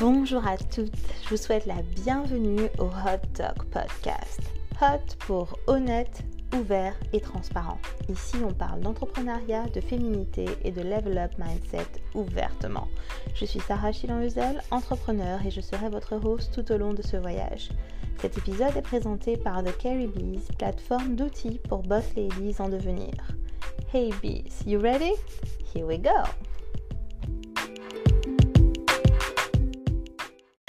Bonjour à toutes, je vous souhaite la bienvenue au Hot Talk Podcast. Hot pour honnête, ouvert et transparent. Ici, on parle d'entrepreneuriat, de féminité et de level up mindset ouvertement. Je suis Sarah Chilan-Huzel, entrepreneur et je serai votre host tout au long de ce voyage. Cet épisode est présenté par The Carrie Bees, plateforme d'outils pour boss ladies en devenir. Hey bees, you ready? Here we go!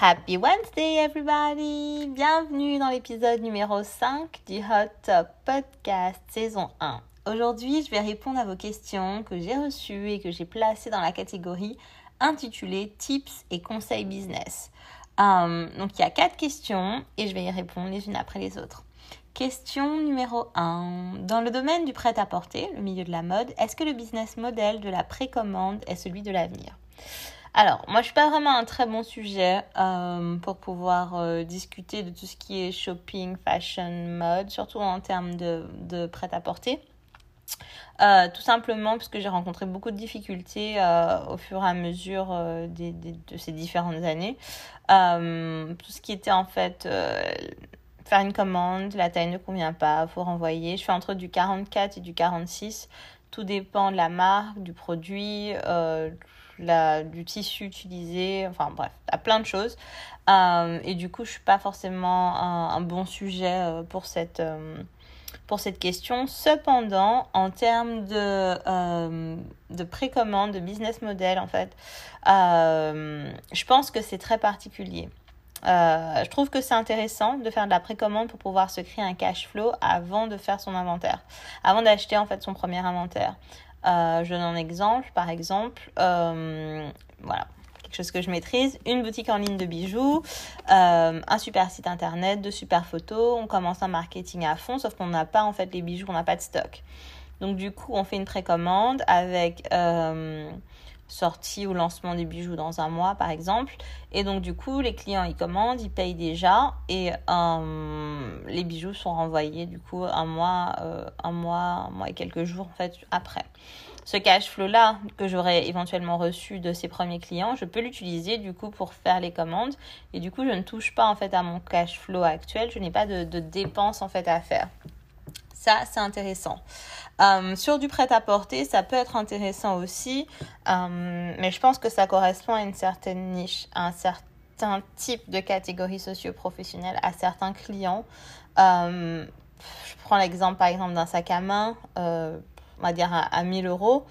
Happy Wednesday everybody! Bienvenue dans l'épisode numéro 5 du Hot Top Podcast saison 1. Aujourd'hui, je vais répondre à vos questions que j'ai reçues et que j'ai placées dans la catégorie intitulée Tips et conseils business. Euh, donc il y a quatre questions et je vais y répondre les unes après les autres. Question numéro 1. Dans le domaine du prêt-à-porter, le milieu de la mode, est-ce que le business model de la précommande est celui de l'avenir? Alors, moi, je suis pas vraiment un très bon sujet euh, pour pouvoir euh, discuter de tout ce qui est shopping, fashion, mode, surtout en termes de, prêt-à-porter. Euh, tout simplement parce que j'ai rencontré beaucoup de difficultés au fur et à mesure de ces différentes années. tout ce qui était en fait faire une commande, la taille ne convient pas, faut renvoyer. Je fais entre du 44 et du 46. Tout dépend de la marque, du produit, la, du tissu utilisé, enfin bref, à plein de choses. Euh, et du coup, je suis pas forcément un, bon sujet euh, pour cette, euh, pour cette question. Cependant, en termes de, de précommande, de business model, en fait, je pense que c'est très particulier. je trouve que c'est intéressant de faire de la précommande pour pouvoir se créer un cash flow avant de faire son inventaire, avant d'acheter en fait son premier inventaire. Euh, je donne un exemple, par exemple, euh, voilà, quelque chose que je maîtrise, une boutique en ligne de bijoux, euh, un super site internet, de super photos, on commence un marketing à fond, sauf qu'on n'a pas en fait les bijoux, on n'a pas de stock. Donc du coup, on fait une précommande avec sortie ou lancement des bijoux dans un mois par exemple. Et donc du coup, les clients ils commandent, ils payent déjà et les bijoux sont renvoyés du coup un mois, un mois, un mois et quelques jours en fait après ce cash flow là que j'aurais éventuellement reçu de ces premiers clients, je peux l'utiliser du coup pour faire les commandes et du coup je ne touche pas en fait à mon cash flow actuel, je n'ai pas de, dépenses en fait à faire. Ça c'est intéressant. Euh, sur du prêt-à-porter, ça peut être intéressant aussi, euh, mais je pense que ça correspond à une certaine niche, à un certain type de catégorie socio-professionnelle, à certains clients. Euh, je prends l'exemple par exemple d'un sac à main on va dire à, 1000 euros.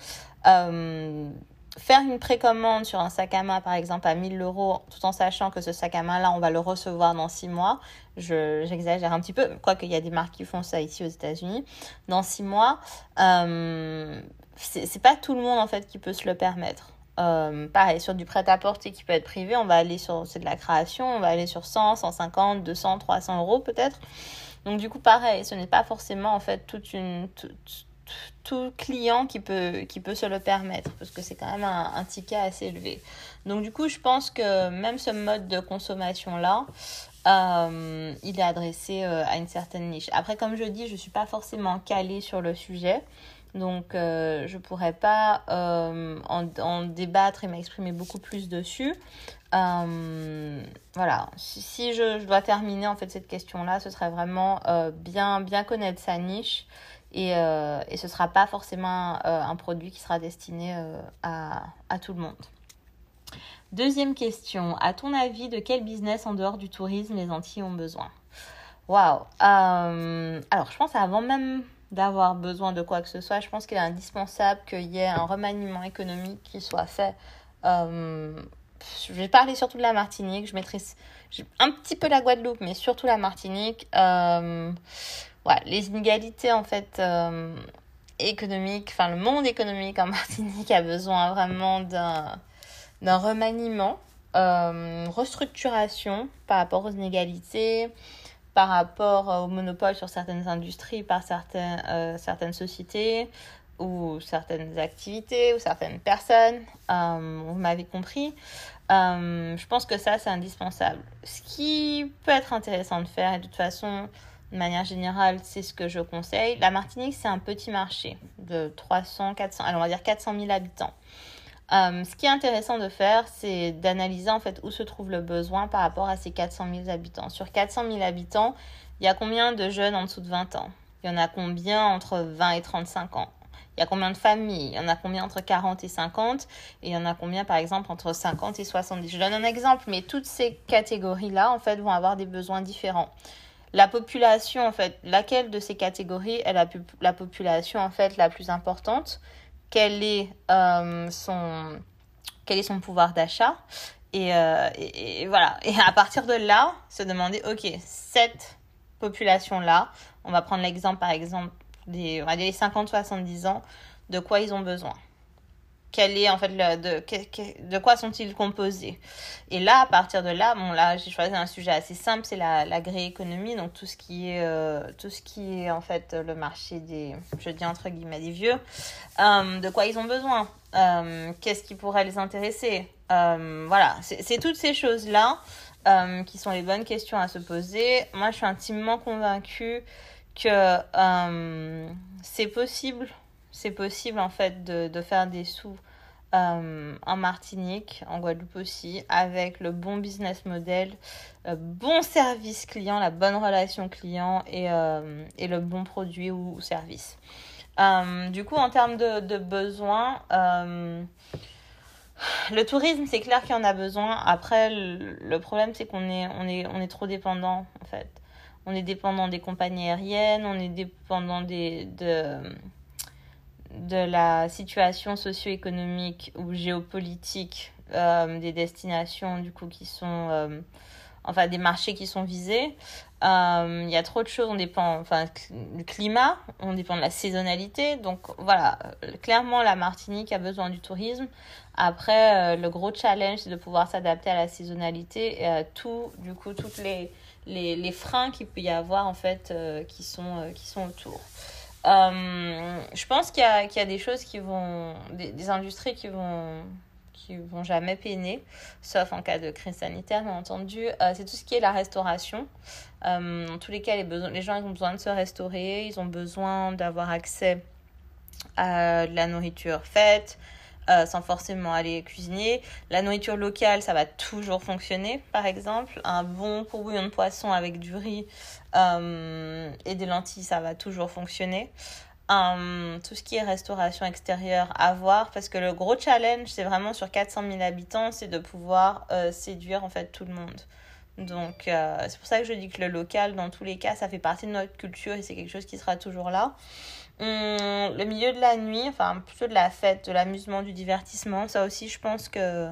Faire une précommande sur un sac à main, par exemple, à 1000 euros, tout en sachant que ce sac à main-là, on va le recevoir dans 6 mois. J'exagère un petit peu, quoique il y a des marques qui font ça ici aux États-Unis. Dans 6 mois, euh, c'est pas tout le monde en fait qui peut se le permettre. Euh, pareil, sur du prêt-à-porter qui peut être privé, on va aller sur, c'est de la création, on va aller sur 100, 150, 200, 300 euros peut-être. Donc du coup, pareil, ce n'est pas forcément en fait toute une, tout client qui peut, qui peut se le permettre, parce que c'est quand même un, ticket assez élevé. Donc du coup, je pense que même ce mode de consommation-là, euh, il est adressé euh, à une certaine niche. Après, comme je dis, je ne suis pas forcément calée sur le sujet. Donc, euh, je ne pourrais pas en, débattre et m'exprimer beaucoup plus dessus. voilà, si, je, je, dois terminer en fait cette question-là, ce serait vraiment bien, bien connaître sa niche et, euh, et ce ne sera pas forcément euh, un produit qui sera destiné euh, à, tout le monde. Deuxième question. À ton avis, de quel business en dehors du tourisme les Antilles ont besoin? Waouh Alors, je pense avant même d'avoir besoin de quoi que ce soit, je pense qu'il est indispensable qu'il y ait un remaniement économique qui soit fait. je vais parler surtout de la Martinique. Je mettrai un petit peu la Guadeloupe, mais surtout la Martinique les inégalités en fait euh, économiques, enfin le monde économique en Martinique a besoin vraiment d'un remaniement, euh, restructuration par rapport aux inégalités, par rapport au monopole sur certaines industries par certaines, euh, certaines sociétés ou certaines activités ou certaines personnes. vous m'avez compris. je pense que ça, c'est indispensable. Ce qui peut être intéressant de faire, et de toute façon, de manière générale, c'est ce que je conseille. La Martinique, c'est un petit marché de 300, 400, alors on va dire 400 000 habitants. Euh, ce qui est intéressant de faire, c'est d'analyser en fait où se trouve le besoin par rapport à ces 400 000 habitants. Sur 400 000 habitants, il y a combien de jeunes en dessous de 20 ans? Il y en a combien entre 20 et 35 ans? Il y a combien de familles? Il y en a combien entre 40 et 50 Et il y en a combien, par exemple, entre 50 et 70 Je donne un exemple, mais toutes ces catégories-là, en fait, vont avoir des besoins différents. La population, en fait, laquelle de ces catégories est la, la population, en fait, la plus importante? Quel est, euh, son, quel est son pouvoir d'achat? Euh, et, voilà. Et à partir de là, se demander, OK, cette population-là, on va prendre l'exemple, par exemple, des, on va dire les 50-70 ans, de quoi ils ont besoin? Quel est en fait de, de quoi sont-ils composés Et là, à partir de là, bon là, j'ai choisi un sujet assez simple, c'est la, l'agri-économie, donc tout ce qui est euh, tout ce qui est en fait le marché des, je dis entre guillemets des vieux. Euh, de quoi ils ont besoin euh, Qu'est-ce qui pourrait les intéresser Voilà, c'est, toutes ces choses là qui sont les bonnes questions à se poser. Moi, je suis intimement convaincue que c'est possible, c'est possible en fait de, de faire des sous euh, en Martinique, en Guadeloupe aussi, avec le bon business model, le bon service client, la bonne relation client et, euh, et le bon produit ou, service. du coup, en termes de, de besoins, le tourisme, c'est clair qu'il y en a besoin. Après, le, le problème, c'est qu'on est, on est, on est trop dépendant, en fait on est dépendant des compagnies aériennes, on est dépendant des, de, de la situation socio-économique ou géopolitique euh, des destinations du coup qui sont euh, enfin des marchés qui sont visés. Euh, il y a trop de choses, on dépend enfin du climat, on dépend de la saisonnalité. Donc voilà, clairement la Martinique a besoin du tourisme. Après, le gros challenge, c'est de pouvoir s'adapter à la saisonnalité et à tout, du coup, toutes les, les, les freins qu'il peut y avoir en fait qui, sont, qui sont autour. Euh, je pense qu'il y, a, des choses qui vont, des, industries qui vont, qui vont jamais peiner, sauf en cas de crise sanitaire, bien entendu. c'est tout ce qui est la restauration. dans tous les cas, les, gens ont besoin de se restaurer, ils ont besoin d'avoir accès à de la nourriture faite, euh, sans forcément aller cuisiner. La nourriture locale, ça va toujours fonctionner, par exemple. Un bon courbouillon de poisson avec du riz euh, et des lentilles, ça va toujours fonctionner. Euh, tout ce qui est restauration extérieure à voir parce que le gros challenge c'est vraiment sur 400 000 habitants c'est de pouvoir séduire en fait tout le monde donc c'est pour ça que je dis que le local dans tous les cas ça fait partie de notre culture et c'est quelque chose qui sera toujours là Hum, le milieu de la nuit, enfin plutôt de la fête, de l'amusement, du divertissement, ça aussi je pense que,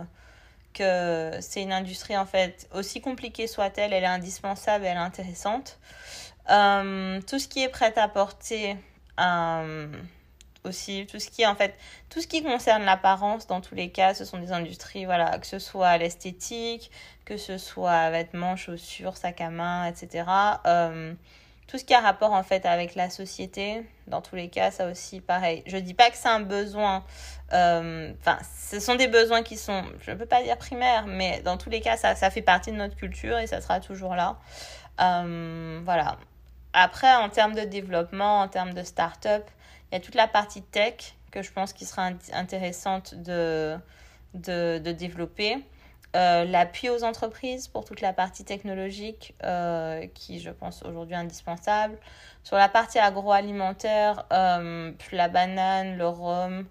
que c'est une industrie en fait, aussi compliquée soit-elle, elle est indispensable, elle est intéressante. Hum, tout ce qui est prêt à porter, hum, aussi tout ce qui en fait tout ce qui concerne l'apparence dans tous les cas ce sont des industries voilà que ce soit l'esthétique que ce soit vêtements chaussures sacs à main etc tout ce qui a rapport en fait avec la société, dans tous les cas, ça aussi pareil. Je dis pas que c'est un besoin, euh, enfin, ce sont des besoins qui sont, je ne peux pas dire primaires, mais dans tous les cas, ça, fait partie de notre culture et ça sera toujours là. Euh, voilà. Après, en termes de développement, en termes de start-up, il y a toute la partie tech que je pense qui sera intéressante de développer. Euh, l'appui aux entreprises pour toute la partie technologique euh, qui, je pense, aujourd'hui indispensable. Sur la partie agroalimentaire, euh, la banane, le rhum,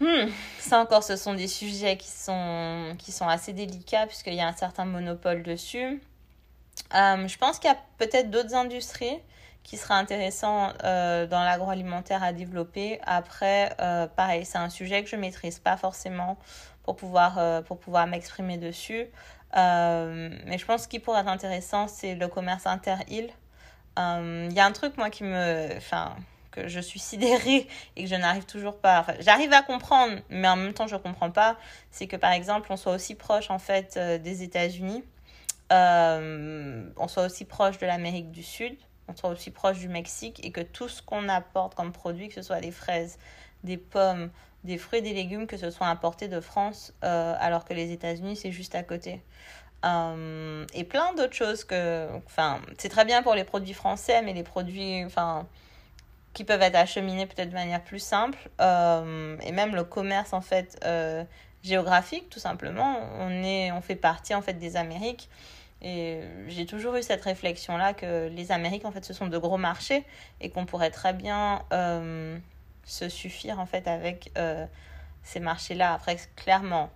hmm, ça encore, ce sont des sujets qui sont, qui sont assez délicats puisqu'il y a un certain monopole dessus. je pense qu'il y a peut-être d'autres industries qui seraient intéressantes dans l'agroalimentaire à développer. Après, pareil, c'est un sujet que je maîtrise pas forcément pour pouvoir, euh, pouvoir m'exprimer dessus. Euh, mais je pense qu'il pourrait être intéressant, c'est le commerce inter-île. Il euh, y a un truc, moi, qui me. Enfin, que je suis sidérée et que je n'arrive toujours pas. J'arrive à comprendre, mais en même temps, je ne comprends pas. C'est que, par exemple, on soit aussi proche, en fait, des États-Unis. on soit aussi proche de l'Amérique du Sud. On soit aussi proche du Mexique et que tout ce qu'on apporte comme produit, que ce soit des fraises, des pommes, des fruits et des légumes que ce soit importés de France, euh, alors que les États-Unis, c'est juste à côté. Euh, et plein d'autres choses que. Enfin, c'est très bien pour les produits français, mais les produits. Enfin. qui peuvent être acheminés peut-être de manière plus simple. et même le commerce, en fait, géographique, tout simplement. On, est, on fait partie, en fait, des Amériques. Et j'ai toujours eu cette réflexion-là que les Amériques, en fait, ce sont de gros marchés et qu'on pourrait très bien se suffire, en fait, avec ces marchés-là. Après, clairement,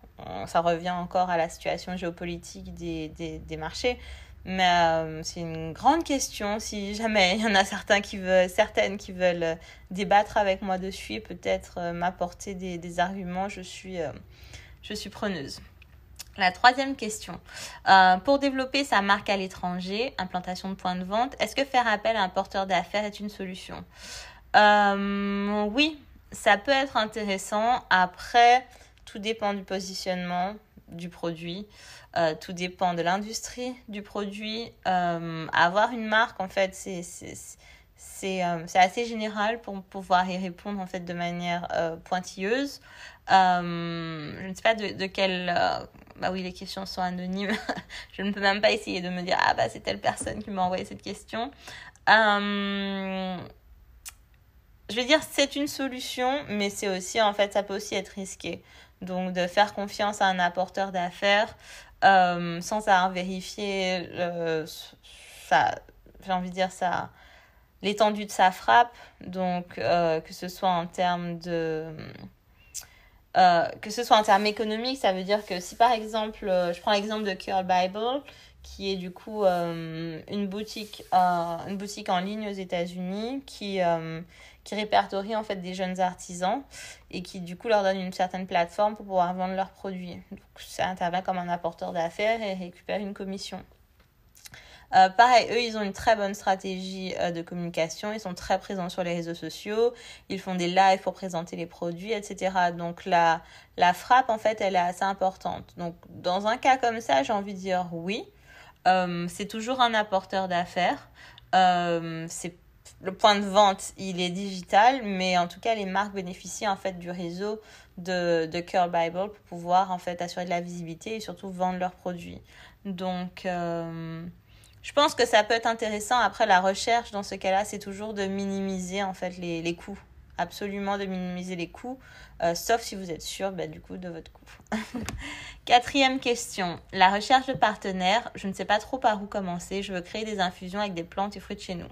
ça revient encore à la situation géopolitique des, des, des marchés. Mais euh, c'est une grande question. Si jamais il y en a certains qui veulent, certaines qui veulent débattre avec moi dessus et peut-être euh, m'apporter des, des, arguments, je suis, euh, je suis preneuse. La troisième question. pour développer sa marque à l'étranger, implantation de points de vente, est-ce que faire appel à un porteur d'affaires est une solution? Oui, ça peut être intéressant. Après, tout dépend du positionnement du produit. Euh, tout dépend de l'industrie du produit. Euh, avoir une marque, en fait, c'est euh, c'est assez général pour pouvoir y répondre en fait de manière pointilleuse. je ne sais pas de, de quelle... bah oui, les questions sont anonymes. je ne peux même pas essayer de me dire, ah bah c'est telle personne qui m'a envoyé cette question. Je vais dire c'est une solution, mais c'est aussi, en fait, ça peut aussi être risqué. Donc, de faire confiance à un apporteur d'affaires euh, sans avoir vérifié euh, j'ai envie de dire ça, l'étendue de sa frappe. Donc, euh, que ce soit en termes de. Que ce soit en termes économiques, ça veut dire que si par exemple, je prends l'exemple de Curl Bible, qui est du coup une, boutique, une boutique en ligne aux États-Unis qui, qui répertorie en fait des jeunes artisans et qui du coup leur donne une certaine plateforme pour pouvoir vendre leurs produits. Donc ça intervient comme un apporteur d'affaires et récupère une commission. Euh, pareil, eux, ils ont une très bonne stratégie euh, de communication. Ils sont très présents sur les réseaux sociaux. Ils font des lives pour présenter les produits, etc. Donc la, la frappe, en fait, elle est assez importante. Donc dans un cas comme ça, j'ai envie de dire oui. Euh, c'est toujours un apporteur d'affaires. C'est le point de vente, il est digital, mais en tout cas, les marques bénéficient en fait du réseau de, de Curl Bible pour pouvoir en fait assurer de la visibilité et surtout vendre leurs produits. Donc, je pense que ça peut être intéressant. Après, la recherche dans ce cas-là, c'est toujours de minimiser en fait les, coûts. Absolument de minimiser les coûts, euh, sauf si vous êtes sûr bah, du coup de votre coût. Quatrième question. La recherche de partenaires. Je ne sais pas trop par où commencer. Je veux créer des infusions avec des plantes et fruits de chez nous.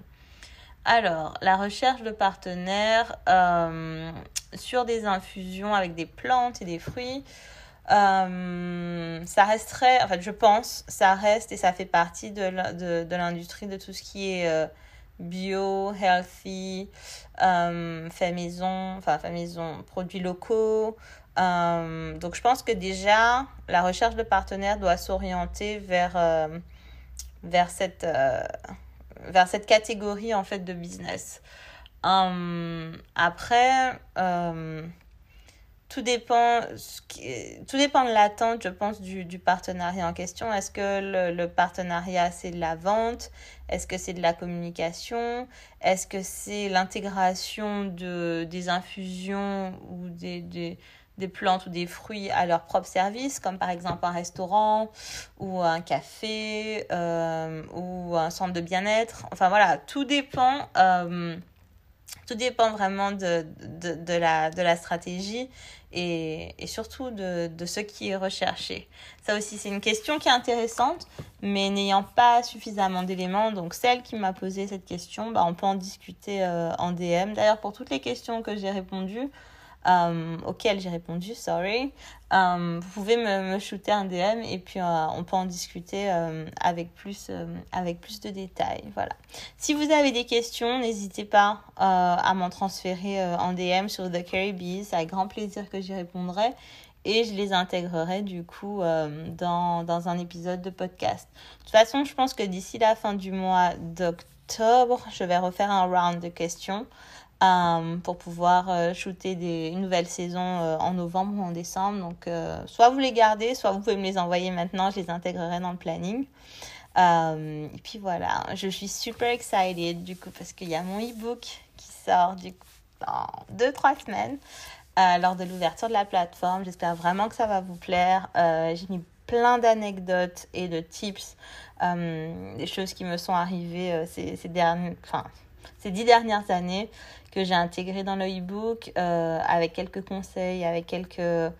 Alors, la recherche de partenaires euh, sur des infusions avec des plantes et des fruits, euh, ça resterait, en fait, je pense, ça reste et ça fait partie de, l'industrie de, tout ce qui est euh, bio, healthy, fait maison, enfin, fait maison, produits locaux. donc, je pense que déjà, la recherche de partenaires doit s'orienter vers, vers cette vers cette catégorie en fait de business. Après, tout dépend, tout dépend de l'attente, je pense, du, du, partenariat en question. Est-ce que le, partenariat, c'est de la vente? Est-ce que c'est de la communication? Est-ce que c'est l'intégration de, des infusions ou des, des des plantes ou des fruits à leur propre service, comme par exemple un restaurant ou un café euh, ou un centre de bien-être? Enfin voilà, tout dépend. Euh, tout dépend vraiment de, de, la, de la stratégie et, surtout de, de ce qui est recherché. Ça aussi, c'est une question qui est intéressante, mais n'ayant pas suffisamment d'éléments, donc celle qui m'a posé cette question, bah, on peut en discuter euh, en DM. D'ailleurs, pour toutes les questions que j'ai répondues, euh, auquel j'ai répondu, sorry. Euh, vous pouvez me, shooter un DM et puis euh, on peut en discuter avec, plus, avec plus de détails. Voilà. Si vous avez des questions, n'hésitez pas à m'en transférer en DM sur The Caribbees. C'est avec grand plaisir que j'y répondrai et je les intégrerai du coup dans, dans un épisode de podcast. De toute façon, je pense que d'ici la fin du mois d'octobre, je vais refaire un round de questions. Euh, pour pouvoir euh, shooter une nouvelle saison euh, en novembre ou en décembre. Donc, soit vous les gardez, soit vous pouvez me les envoyer maintenant, je les intégrerai dans le planning. et puis voilà, je suis super excited du coup parce qu'il y a mon e-book qui sort du coup dans 2-3 semaines lors de l'ouverture de la plateforme. J'espère vraiment que ça va vous plaire. J'ai mis plein d'anecdotes et de tips, des choses qui me sont arrivées ces, ces derniers, ces dix dernières années que j'ai intégré dans le e-book avec quelques conseils, avec quelques...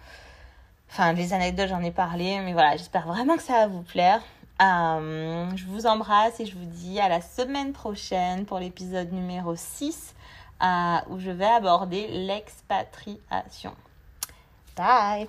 Enfin, les anecdotes, j'en ai parlé, mais voilà, j'espère vraiment que ça va vous plaire. je vous embrasse et je vous dis à la semaine prochaine pour l'épisode numéro 6 où je vais aborder l'expatriation. Bye